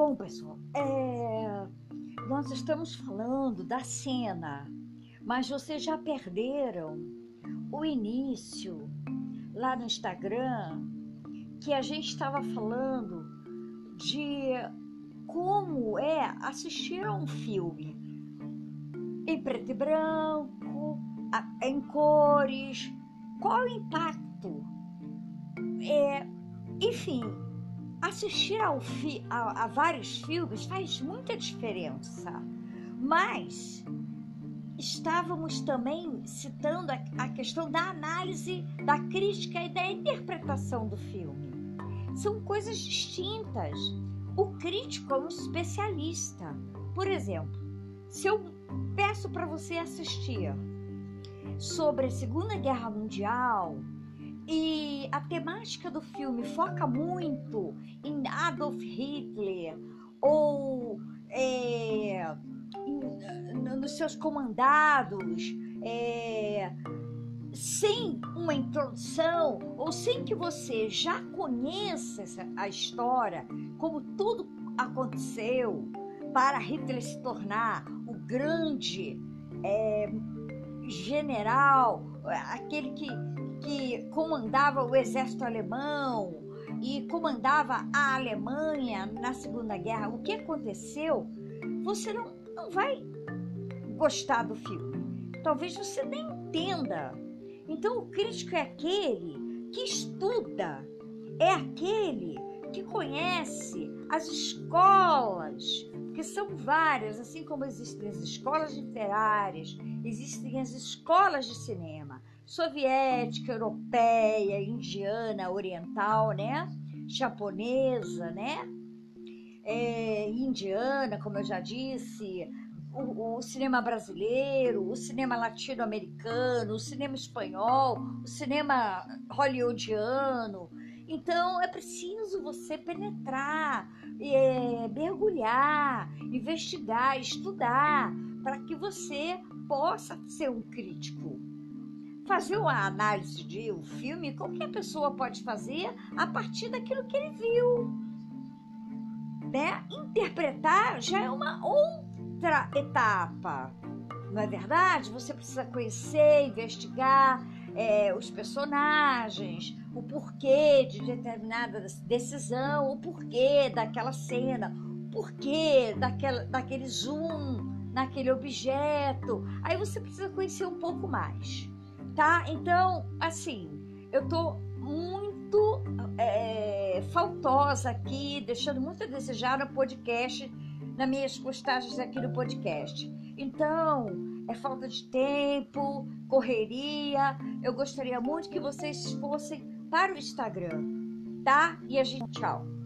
Bom, pessoal, é... nós estamos falando da cena, mas vocês já perderam o início lá no Instagram que a gente estava falando de como é assistir a um filme em preto e branco, em cores, qual o impacto. É, enfim, assistir ao fi, a, a vários filmes faz muita diferença, mas estávamos também citando a, a, questão da análise, da crítica e da interpretação do filme. São coisas distintas. O crítico é um especialista. Por exemplo, se eu peço para você assistir sobre a Segunda Guerra Mundial a temática do filme foca muito em Adolf Hitler ou é, nos seus comandados, é, sem uma introdução ou sem que você já conheça a história, como tudo aconteceu para Hitler se tornar o grande é, general, aquele que, que comandava o exército alemão e comandava a Alemanha na Segunda Guerra. O que aconteceu? Você não, não vai gostar do filme. Talvez você nem entenda. Então, o crítico é aquele que estuda, é aquele que conhece as escolas, que são várias, assim como existem as escolas literárias, existem as escolas de cinema, soviética, europeia, indiana, oriental, né? Japonesa, né? É, indiana, como eu já disse, o, o, cinema brasileiro, o cinema latino-americano, o cinema espanhol, o cinema hollywoodiano, então é preciso você penetrar, é, mergulhar, investigar, estudar, para que você possa ser um crítico. Fazer uma análise de um filme, qualquer pessoa pode fazer a partir daquilo que ele viu. Né? Interpretar já é uma outra etapa. Não é verdade? Você precisa conhecer, investigar é, os personagens, o porquê de determinada decisão, o porquê daquela cena, o porquê daquela, daquele zoom naquele objeto. Aí você precisa conhecer um pouco mais, tá? Então, assim, eu tô muito é, faltosa aqui, deixando muito a desejar no podcast, nas minhas postagens aqui no podcast. Então, é falta de tempo, correria. Eu gostaria muito que vocês fossem para o Instagram, tá? E a gente tchau.